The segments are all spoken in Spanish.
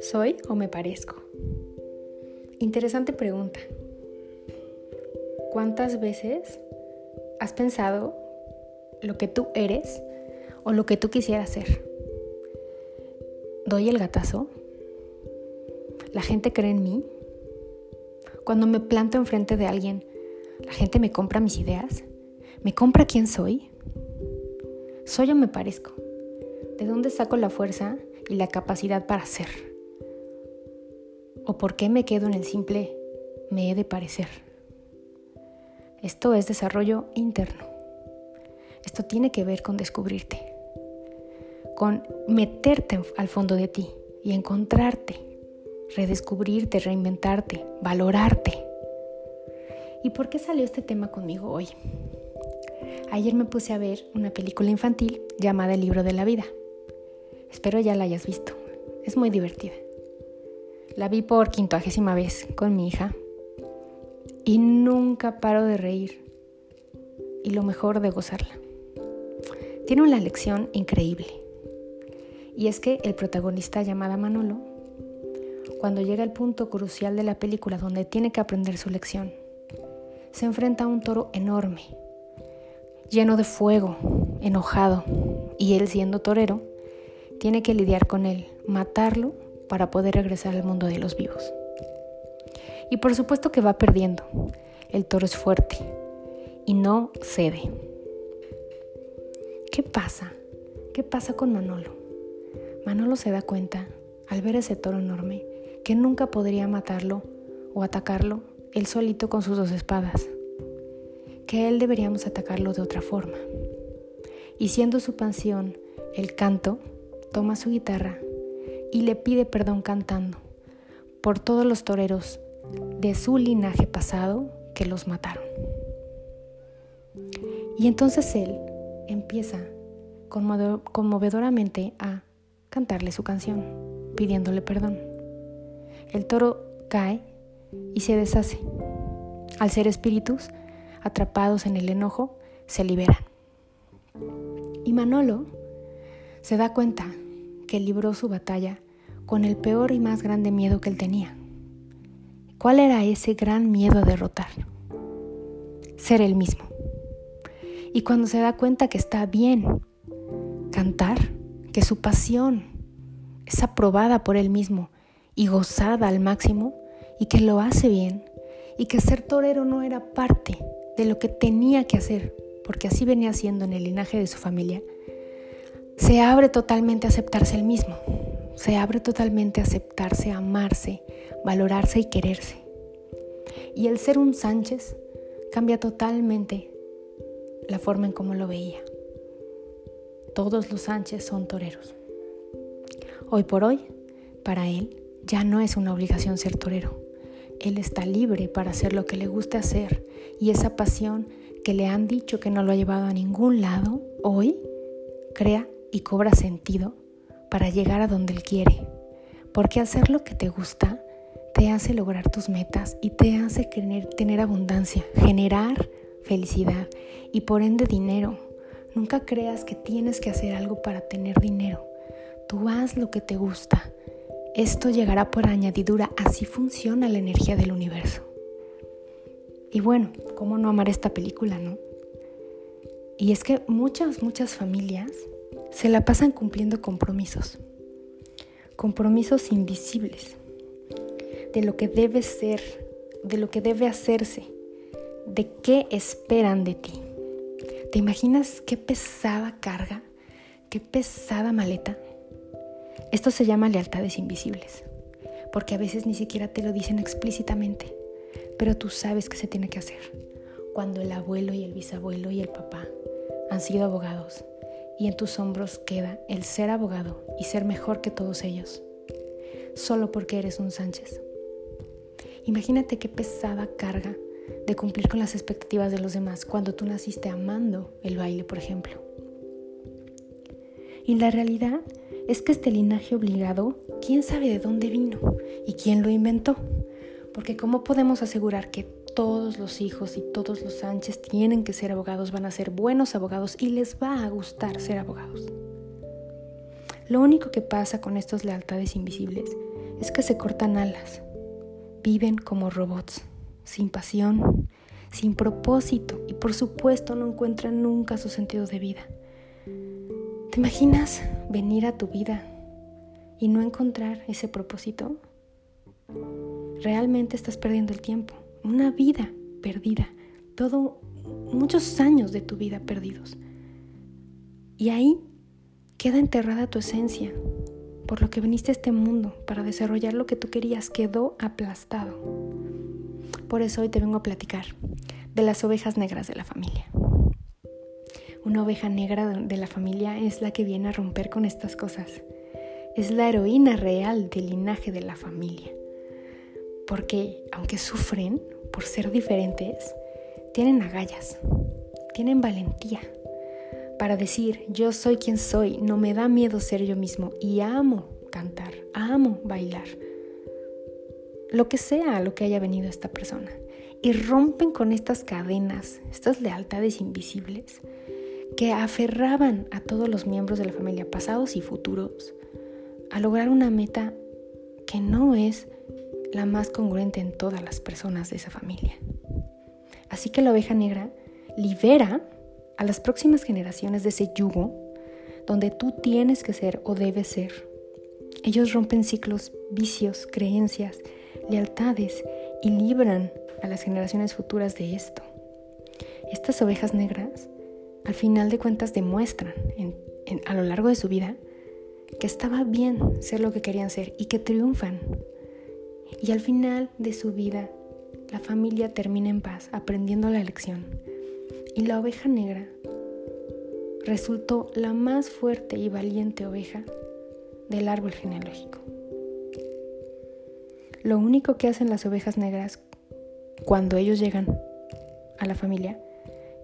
¿Soy o me parezco? Interesante pregunta. ¿Cuántas veces has pensado lo que tú eres o lo que tú quisieras ser? ¿Doy el gatazo? ¿La gente cree en mí? Cuando me planto enfrente de alguien, ¿la gente me compra mis ideas? ¿Me compra quién soy? ¿Soy o me parezco? ¿De dónde saco la fuerza y la capacidad para ser? ¿O por qué me quedo en el simple me he de parecer? Esto es desarrollo interno. Esto tiene que ver con descubrirte, con meterte al fondo de ti y encontrarte redescubrirte, reinventarte, valorarte. ¿Y por qué salió este tema conmigo hoy? Ayer me puse a ver una película infantil llamada El libro de la vida. Espero ya la hayas visto. Es muy divertida. La vi por quintoagésima vez con mi hija y nunca paro de reír y lo mejor de gozarla. Tiene una lección increíble y es que el protagonista llamada Manolo cuando llega el punto crucial de la película donde tiene que aprender su lección, se enfrenta a un toro enorme, lleno de fuego, enojado, y él siendo torero, tiene que lidiar con él, matarlo para poder regresar al mundo de los vivos. Y por supuesto que va perdiendo. El toro es fuerte y no cede. ¿Qué pasa? ¿Qué pasa con Manolo? Manolo se da cuenta, al ver ese toro enorme, que nunca podría matarlo o atacarlo él solito con sus dos espadas, que él deberíamos atacarlo de otra forma. Y siendo su pasión el canto, toma su guitarra y le pide perdón cantando por todos los toreros de su linaje pasado que los mataron. Y entonces él empieza conmovedoramente a cantarle su canción, pidiéndole perdón. El toro cae y se deshace. Al ser espíritus, atrapados en el enojo, se liberan. Y Manolo se da cuenta que libró su batalla con el peor y más grande miedo que él tenía. ¿Cuál era ese gran miedo a derrotar? Ser el mismo. Y cuando se da cuenta que está bien cantar, que su pasión es aprobada por él mismo y gozada al máximo y que lo hace bien y que ser torero no era parte de lo que tenía que hacer, porque así venía siendo en el linaje de su familia, se abre totalmente a aceptarse el mismo, se abre totalmente a aceptarse, amarse, valorarse y quererse. Y el ser un Sánchez cambia totalmente la forma en cómo lo veía. Todos los Sánchez son toreros. Hoy por hoy, para él, ya no es una obligación ser torero. Él está libre para hacer lo que le guste hacer y esa pasión que le han dicho que no lo ha llevado a ningún lado, hoy crea y cobra sentido para llegar a donde él quiere. Porque hacer lo que te gusta te hace lograr tus metas y te hace tener abundancia, generar felicidad y por ende dinero. Nunca creas que tienes que hacer algo para tener dinero. Tú haz lo que te gusta esto llegará por añadidura, así funciona la energía del universo. Y bueno, ¿cómo no amar esta película, no? Y es que muchas, muchas familias se la pasan cumpliendo compromisos, compromisos invisibles, de lo que debe ser, de lo que debe hacerse, de qué esperan de ti. ¿Te imaginas qué pesada carga, qué pesada maleta? Esto se llama lealtades invisibles, porque a veces ni siquiera te lo dicen explícitamente, pero tú sabes que se tiene que hacer. Cuando el abuelo y el bisabuelo y el papá han sido abogados y en tus hombros queda el ser abogado y ser mejor que todos ellos, solo porque eres un Sánchez. Imagínate qué pesada carga de cumplir con las expectativas de los demás cuando tú naciste amando el baile, por ejemplo. Y la realidad es que este linaje obligado, ¿quién sabe de dónde vino y quién lo inventó? Porque ¿cómo podemos asegurar que todos los hijos y todos los Sánchez tienen que ser abogados, van a ser buenos abogados y les va a gustar ser abogados. Lo único que pasa con estas lealtades invisibles es que se cortan alas, viven como robots, sin pasión, sin propósito y por supuesto no encuentran nunca su sentido de vida. ¿Te imaginas venir a tu vida y no encontrar ese propósito? Realmente estás perdiendo el tiempo, una vida perdida, todo muchos años de tu vida perdidos. Y ahí queda enterrada tu esencia, por lo que viniste a este mundo para desarrollar lo que tú querías, quedó aplastado. Por eso hoy te vengo a platicar de las ovejas negras de la familia. Una oveja negra de la familia es la que viene a romper con estas cosas. Es la heroína real del linaje de la familia. Porque aunque sufren por ser diferentes, tienen agallas, tienen valentía para decir yo soy quien soy, no me da miedo ser yo mismo y amo cantar, amo bailar. Lo que sea lo que haya venido esta persona. Y rompen con estas cadenas, estas lealtades invisibles que aferraban a todos los miembros de la familia, pasados y futuros, a lograr una meta que no es la más congruente en todas las personas de esa familia. Así que la oveja negra libera a las próximas generaciones de ese yugo donde tú tienes que ser o debes ser. Ellos rompen ciclos, vicios, creencias, lealtades y libran a las generaciones futuras de esto. Estas ovejas negras, al final de cuentas, demuestran a lo largo de su vida que estaba bien ser lo que querían ser y que triunfan. Y al final de su vida, la familia termina en paz, aprendiendo la lección y la oveja negra resultó la más fuerte y valiente oveja del árbol genealógico. Lo único que hacen las ovejas negras cuando ellos llegan a la familia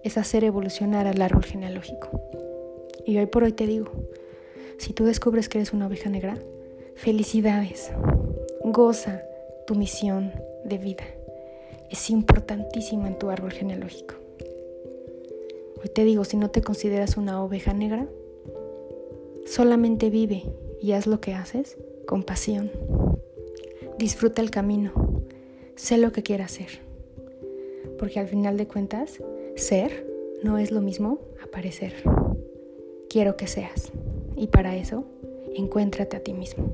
es hacer evolucionar al árbol genealógico. Y hoy por hoy te digo, si tú descubres que eres una oveja negra, felicidades, goza tu misión de vida. Es importantísima en tu árbol genealógico. Hoy te digo, si no te consideras una oveja negra, solamente vive y haz lo que haces con pasión. Disfruta el camino, sé lo que quieras hacer. Porque al final de cuentas, ser no es lo mismo aparecer. Quiero que seas. Y para eso, encuéntrate a ti mismo.